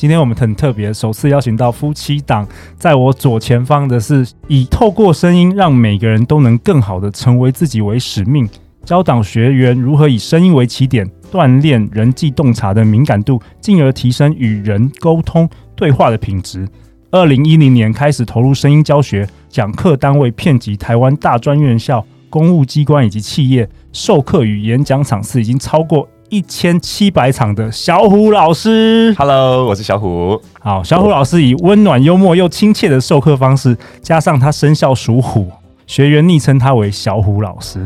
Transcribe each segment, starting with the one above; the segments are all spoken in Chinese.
今天我们很特别，首次邀请到夫妻档，在我左前方的是以透过声音让每个人都能更好的成为自己为使命，教导学员如何以声音为起点，锻炼人际洞察的敏感度，进而提升与人沟通对话的品质。二零一零年开始投入声音教学，讲课单位遍及台湾大专院校、公务机关以及企业，授课与演讲场次已经超过。一千七百场的小虎老师，Hello，我是小虎。好，小虎老师以温暖、幽默又亲切的授课方式，加上他生肖属虎，学员昵称他为小虎老师。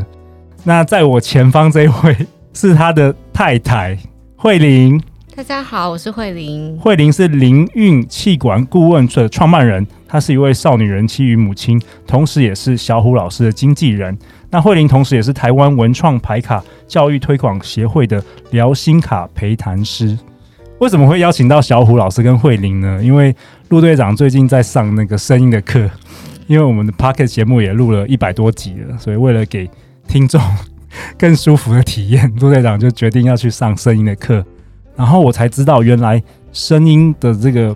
那在我前方这一位是他的太太慧玲。大家好，我是慧玲。慧玲是灵韵气管顾问的创办人，她是一位少女人妻与母亲，同时也是小虎老师的经纪人。那慧玲同时也是台湾文创牌卡教育推广协会的疗心卡陪谈师。为什么会邀请到小虎老师跟慧玲呢？因为陆队长最近在上那个声音的课，因为我们的 Podcast 节目也录了一百多集了，所以为了给听众更舒服的体验，陆队长就决定要去上声音的课。然后我才知道，原来声音的这个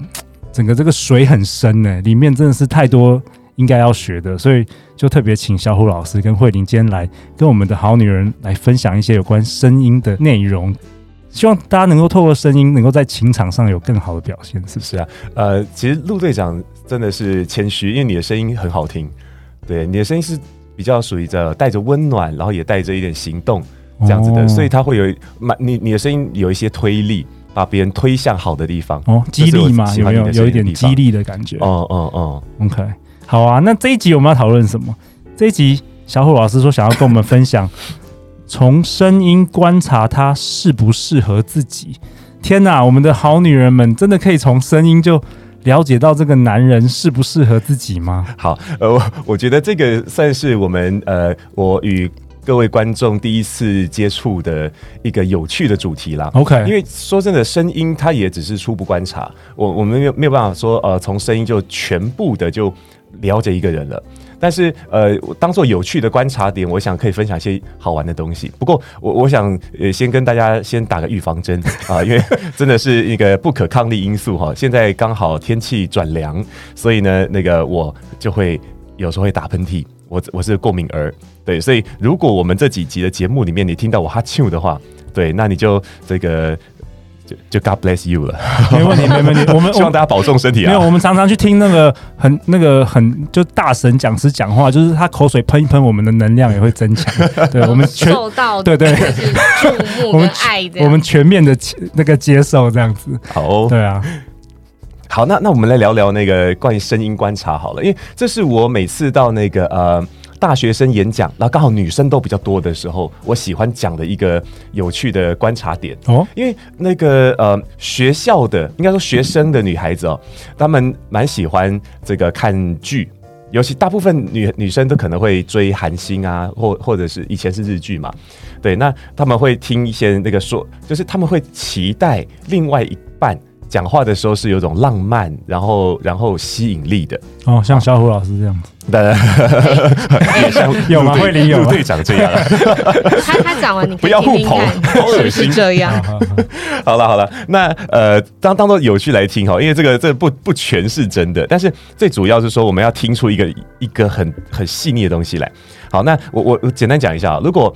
整个这个水很深呢，里面真的是太多应该要学的，所以就特别请小虎老师跟慧玲今天来跟我们的好女人来分享一些有关声音的内容，希望大家能够透过声音，能够在情场上有更好的表现，是不是啊？呃，其实陆队长真的是谦虚，因为你的声音很好听，对，你的声音是比较属于着带着温暖，然后也带着一点行动。这样子的，所以他会有蛮你你的声音有一些推力，把别人推向好的地方哦，激励嘛？有没有有一点激励的感觉？哦哦哦，OK，好啊。那这一集我们要讨论什么？这一集小虎老师说想要跟我们分享，从声音观察他适不适合自己。天哪，我们的好女人们真的可以从声音就了解到这个男人适不适合自己吗？好，呃，我我觉得这个算是我们呃，我与。各位观众第一次接触的一个有趣的主题啦。OK，因为说真的，声音它也只是初步观察，我我们没有没有办法说呃，从声音就全部的就了解一个人了。但是呃，当做有趣的观察点，我想可以分享一些好玩的东西。不过我我想呃，先跟大家先打个预防针 啊，因为真的是一个不可抗力因素哈。现在刚好天气转凉，所以呢，那个我就会有时候会打喷嚏。我我是过敏儿，对，所以如果我们这几集的节目里面你听到我哈啾的话，对，那你就这个就就 God bless you 了，没问题，没问题。我们希望大家保重身体啊。没有，我们常常去听那个很那个很就大神讲师讲话，就是他口水喷一喷，我们的能量也会增强。对，我们全受到对对注目跟爱的，我们全面的那个接受这样子。好哦，对啊。好，那那我们来聊聊那个关于声音观察好了，因为这是我每次到那个呃大学生演讲，然后刚好女生都比较多的时候，我喜欢讲的一个有趣的观察点哦。因为那个呃学校的应该说学生的女孩子哦，她们蛮喜欢这个看剧，尤其大部分女女生都可能会追韩星啊，或或者是以前是日剧嘛，对，那他们会听一些那个说，就是他们会期待另外一半。讲话的时候是有种浪漫，然后然后吸引力的哦，像小虎老师这样子，对，也像 有吗？慧玲有队长这样，他他讲完你不要互捧，是不是这样？好了好了，那呃当当做有趣来听哈，因为这个这个不不全是真的，但是最主要是说我们要听出一个一个很很细腻的东西来。好，那我我我简单讲一下，如果。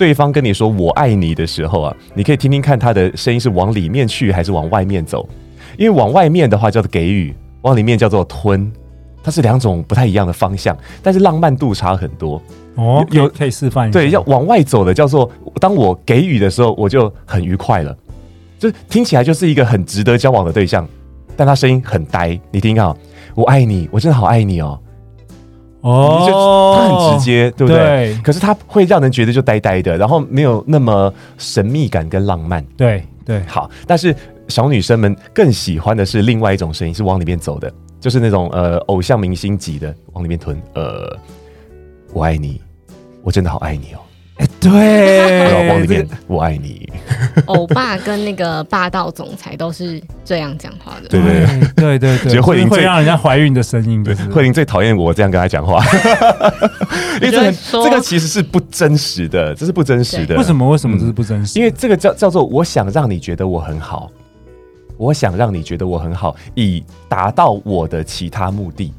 对方跟你说“我爱你”的时候啊，你可以听听看他的声音是往里面去还是往外面走。因为往外面的话叫做给予，往里面叫做吞，它是两种不太一样的方向，但是浪漫度差很多。哦，有可以示范一下。对，要往外走的叫做，当我给予的时候，我就很愉快了，就听起来就是一个很值得交往的对象，但他声音很呆。你听啊，我爱你，我真的好爱你哦。哦，他很直接，对不对？对，可是他会让人觉得就呆呆的，然后没有那么神秘感跟浪漫。对对，好。但是小女生们更喜欢的是另外一种声音，是往里面走的。就是那种呃偶像明星级的往里面吞。呃，我爱你，我真的好爱你哦。哎，对，往里面我爱你。欧巴跟那个霸道总裁都是这样讲话的。对对对对对，觉得慧玲会让人家怀孕的声音。对，慧玲最讨厌我这样跟他讲话，因为这个这个其实是不真实的，这是不真实的。为什么？为什么这是不真实？因为这个叫叫做我想让你觉得我很好。我想让你觉得我很好，以达到我的其他目的，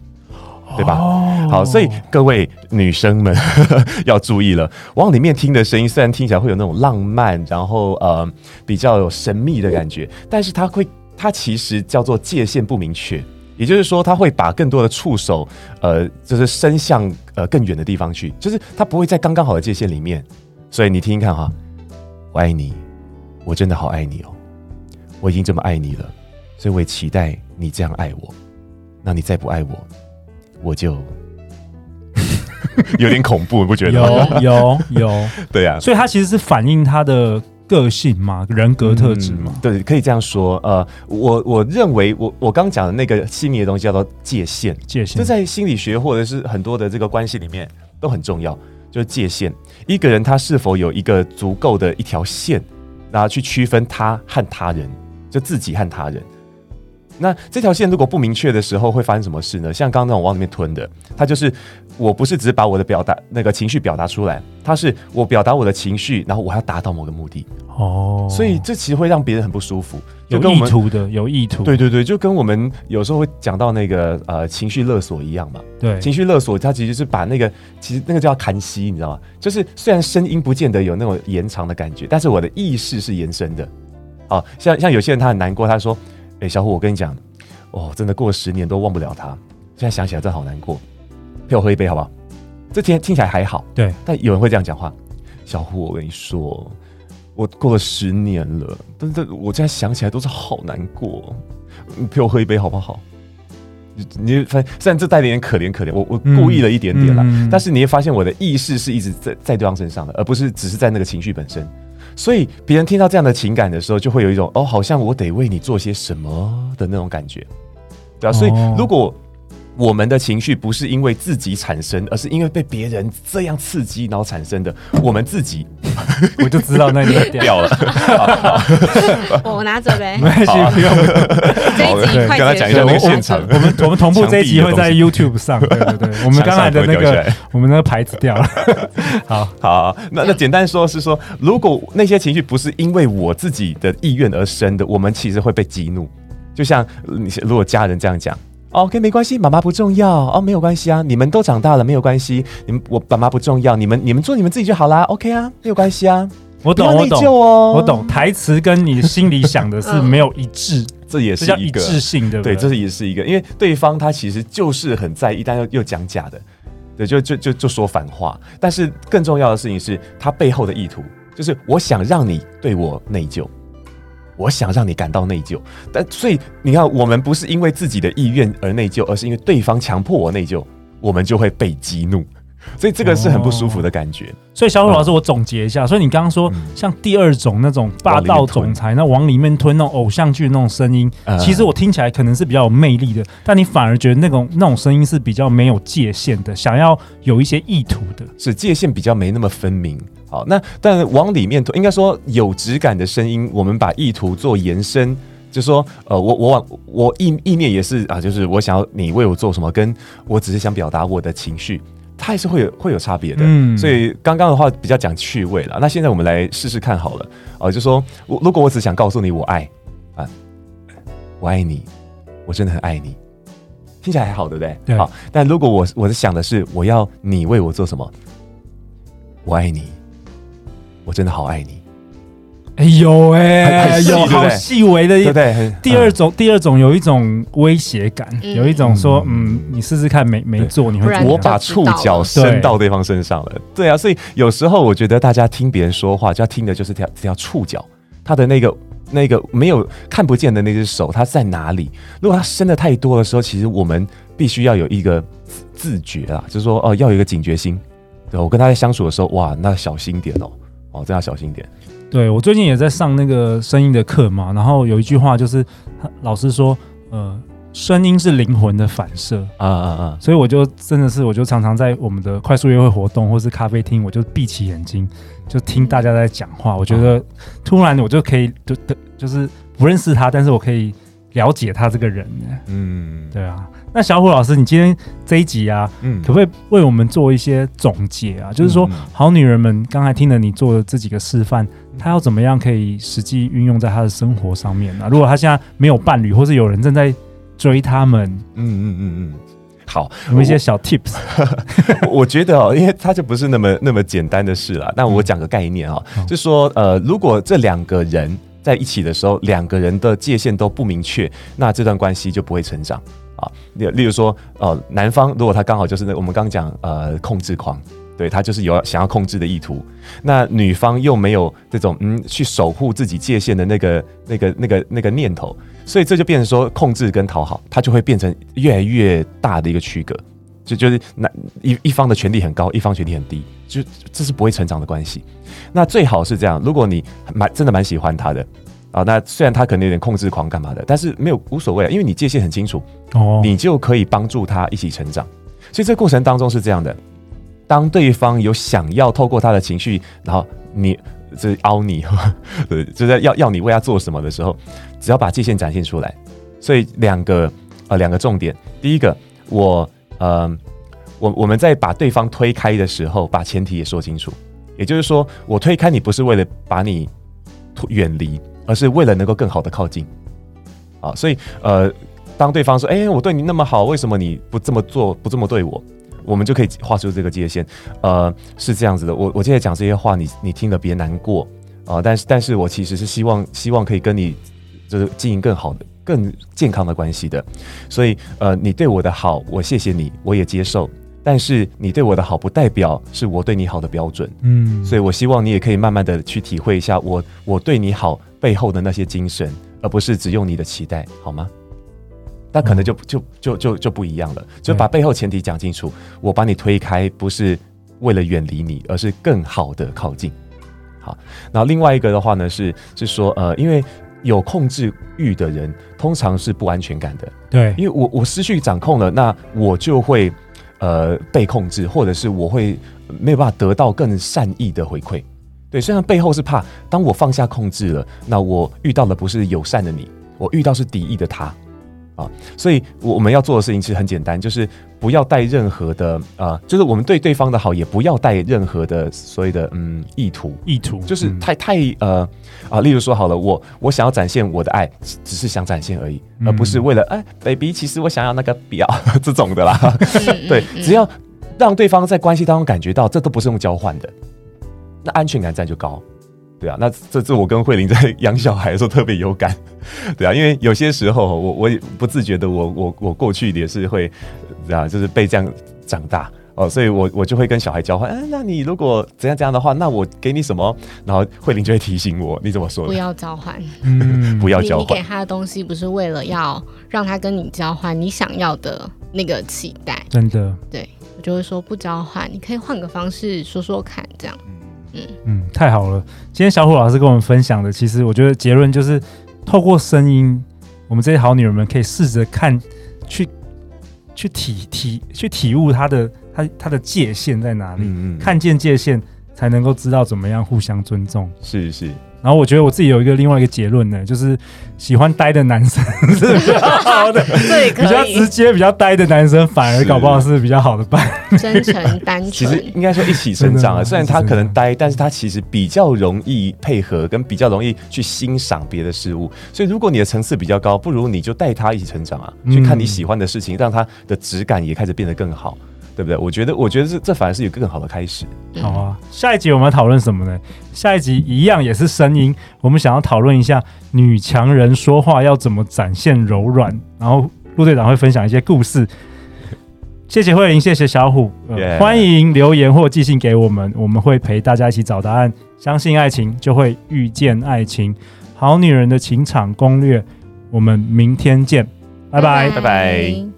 对吧？哦、好，所以各位女生们 要注意了，往里面听的声音虽然听起来会有那种浪漫，然后呃比较有神秘的感觉，但是它会，它其实叫做界限不明确，也就是说，它会把更多的触手，呃，就是伸向呃更远的地方去，就是它不会在刚刚好的界限里面。所以你听听看哈，我爱你，我真的好爱你哦。我已经这么爱你了，所以我也期待你这样爱我。那你再不爱我，我就 有点恐怖，你不觉得？有有有，对啊。所以他其实是反映他的个性嘛，人格特质嘛、嗯。对，可以这样说。呃，我我认为我我刚讲的那个细腻的东西叫做界限，界限。这在心理学或者是很多的这个关系里面都很重要，就是界限。一个人他是否有一个足够的一条线，然后去区分他和他人。就自己和他人，那这条线如果不明确的时候，会发生什么事呢？像刚刚那种往里面吞的，它就是我不是只把我的表达那个情绪表达出来，它是我表达我的情绪，然后我还要达到某个目的哦，所以这其实会让别人很不舒服，有意图的，有意图，对对对，就跟我们有时候会讲到那个呃情绪勒索一样嘛，对，情绪勒索它其实是把那个其实那个叫看息，你知道吗？就是虽然声音不见得有那种延长的感觉，但是我的意识是延伸的。哦，像像有些人他很难过，他说：“哎、欸，小虎，我跟你讲，哦，真的过了十年都忘不了他，现在想起来真好难过。陪我喝一杯好不好？这天听起来还好，对。但有人会这样讲话，小虎，我跟你说，我过了十年了，但是我现在想起来都是好难过。你陪我喝一杯好不好？你你反正虽然这带点点可怜可怜，我我故意了一点点啦，嗯嗯、但是你会发现我的意识是一直在在对方身上的，而不是只是在那个情绪本身。”所以别人听到这样的情感的时候，就会有一种哦，好像我得为你做些什么的那种感觉，对啊。所以如果我们的情绪不是因为自己产生，而是因为被别人这样刺激然后产生的，我们自己 我就知道那就 掉了。我拿着呗，没关系，不用。这一集快跟他讲一下那个现场，我们我们同步这一集会在 YouTube 上。对对对，我们刚才的那个我们那个牌子掉了。好好，那那简单说是说，如果那些情绪不是因为我自己的意愿而生的，我们其实会被激怒。就像你如果家人这样讲。OK，没关系，妈妈不重要哦，没有关系啊，你们都长大了，没有关系，你们我爸妈不重要，你们你们做你们自己就好啦，OK 啊，没有关系啊，我懂，我懂哦，我懂，台词跟你心里想的是 没有一致，这也是一个一致性的，对，这是也是一个，因为对方他其实就是很在意，但又又讲假的，对，就就就就说反话，但是更重要的事情是他背后的意图，就是我想让你对我内疚。我想让你感到内疚，但所以你看，我们不是因为自己的意愿而内疚，而是因为对方强迫我内疚，我们就会被激怒，所以这个是很不舒服的感觉。哦、所以小虎老师，我总结一下，嗯、所以你刚刚说像第二种那种霸道总裁，那往里面吞那种偶像剧那种声音，嗯、其实我听起来可能是比较有魅力的，但你反而觉得那种那种声音是比较没有界限的，想要有一些意图的，是界限比较没那么分明。好，那但往里面，应该说有质感的声音，我们把意图做延伸，就是说，呃，我我往我意意念也是啊，就是我想要你为我做什么，跟我只是想表达我的情绪，它还是会有会有差别的。嗯，所以刚刚的话比较讲趣味了。那现在我们来试试看好了，啊，就说我如果我只想告诉你我爱啊，我爱你，我真的很爱你，听起来还好，对不对？对。好，但如果我我是想的是我要你为我做什么，我爱你。我真的好爱你，哎呦哎，有好细微的，对对。第二种，第二种有一种威胁感，有一种说，嗯，你试试看，没没做，你会我把触角伸到对方身上了，对啊。所以有时候我觉得大家听别人说话，就要听的就是这条这条触角，他的那个那个没有看不见的那只手，它在哪里？如果它伸的太多的时候，其实我们必须要有一个自觉啊，就是说哦，要有一个警觉心。对，我跟他在相处的时候，哇，那小心点哦。哦，这要小心点。对，我最近也在上那个声音的课嘛，然后有一句话就是，老师说，呃，声音是灵魂的反射啊啊啊！所以我就真的是，我就常常在我们的快速约会活动或是咖啡厅，我就闭起眼睛，就听大家在讲话。我觉得突然我就可以就就是不认识他，但是我可以了解他这个人呢。嗯，对啊。那小虎老师，你今天这一集啊，嗯，可不可以为我们做一些总结啊？就是说，好女人们刚才听了你做的这几个示范，她要怎么样可以实际运用在她的生活上面呢？如果她现在没有伴侣，或是有人正在追她们，嗯嗯嗯嗯，好，有一些小 tips。我觉得哦，因为它就不是那么那么简单的事了。那我讲个概念啊，嗯、就说呃，如果这两个人在一起的时候，两个人的界限都不明确，那这段关系就不会成长啊。例例如说，呃，男方如果他刚好就是那我们刚刚讲呃控制狂，对他就是有想要控制的意图，那女方又没有这种嗯去守护自己界限的那个那个那个那个念头。所以这就变成说，控制跟讨好，它就会变成越来越大的一个区隔，就就是那一一方的权力很高，一方权力很低，就这是不会成长的关系。那最好是这样，如果你蛮真的蛮喜欢他的啊，那虽然他可能有点控制狂干嘛的，但是没有无所谓，因为你界限很清楚哦，你就可以帮助他一起成长。所以这个过程当中是这样的，当对方有想要透过他的情绪，然后你。这凹你，对，就在要要你为他做什么的时候，只要把界限展现出来。所以两个呃两个重点，第一个，我呃我我们在把对方推开的时候，把前提也说清楚。也就是说，我推开你不是为了把你远离，而是为了能够更好的靠近。啊，所以呃，当对方说：“哎，我对你那么好，为什么你不这么做，不这么对我？”我们就可以画出这个界限，呃，是这样子的。我我现在讲这些话，你你听了别难过啊、但是，但是我其实是希望希望可以跟你就是经营更好的、更健康的关系的。所以，呃，你对我的好，我谢谢你，我也接受。但是，你对我的好，不代表是我对你好的标准。嗯，所以我希望你也可以慢慢的去体会一下我我对你好背后的那些精神，而不是只用你的期待，好吗？那可能就就就就就不一样了，就把背后前提讲清楚。我把你推开，不是为了远离你，而是更好的靠近。好，然后另外一个的话呢，是是说，呃，因为有控制欲的人，通常是不安全感的。对，因为我我失去掌控了，那我就会呃被控制，或者是我会没有办法得到更善意的回馈。对，虽然背后是怕，当我放下控制了，那我遇到的不是友善的你，我遇到是敌意的他。啊，所以我们要做的事情其实很简单，就是不要带任何的啊、呃，就是我们对对方的好，也不要带任何的所谓的嗯意图，意图就是太太呃啊，例如说好了，我我想要展现我的爱，只是想展现而已，而不是为了哎，baby，其实我想要那个表 这种的啦，对，只要让对方在关系当中感觉到这都不是用交换的，那安全感在就高。对啊，那这次我跟慧玲在 养小孩的时候特别有感，对啊，因为有些时候我我也不自觉的我我我过去也是会，对啊，就是被这样长大哦，所以我我就会跟小孩交换，哎，那你如果怎样怎样的话，那我给你什么？然后慧玲就会提醒我，你怎么说？不要交换，嗯，不要交换。你给他的东西不是为了要让他跟你交换你想要的那个期待，真的，对，我就会说不交换，你可以换个方式说说看，这样。嗯嗯，太好了！今天小虎老师跟我们分享的，其实我觉得结论就是，透过声音，我们这些好女人们可以试着看，去去体体去体悟她的她她的界限在哪里，嗯嗯，看见界限，才能够知道怎么样互相尊重。是是。然后我觉得我自己有一个另外一个结论呢，就是喜欢呆的男生是比较 好的，对，比较直接、比较呆的男生反而搞不好是比较好的伴。真诚单纯，其实应该说一起成长啊。虽然他可能呆，但是他其实比较容易配合，跟比较容易去欣赏别的事物。所以如果你的层次比较高，不如你就带他一起成长啊，去看你喜欢的事情，让他的质感也开始变得更好。对不对？我觉得，我觉得这这反而是有更好的开始。好啊，下一集我们要讨论什么呢？下一集一样也是声音，我们想要讨论一下女强人说话要怎么展现柔软。然后陆队长会分享一些故事。谢谢慧玲，谢谢小虎.欢迎留言或寄信给我们，我们会陪大家一起找答案。相信爱情，就会遇见爱情。好女人的情场攻略，我们明天见，拜拜，拜拜。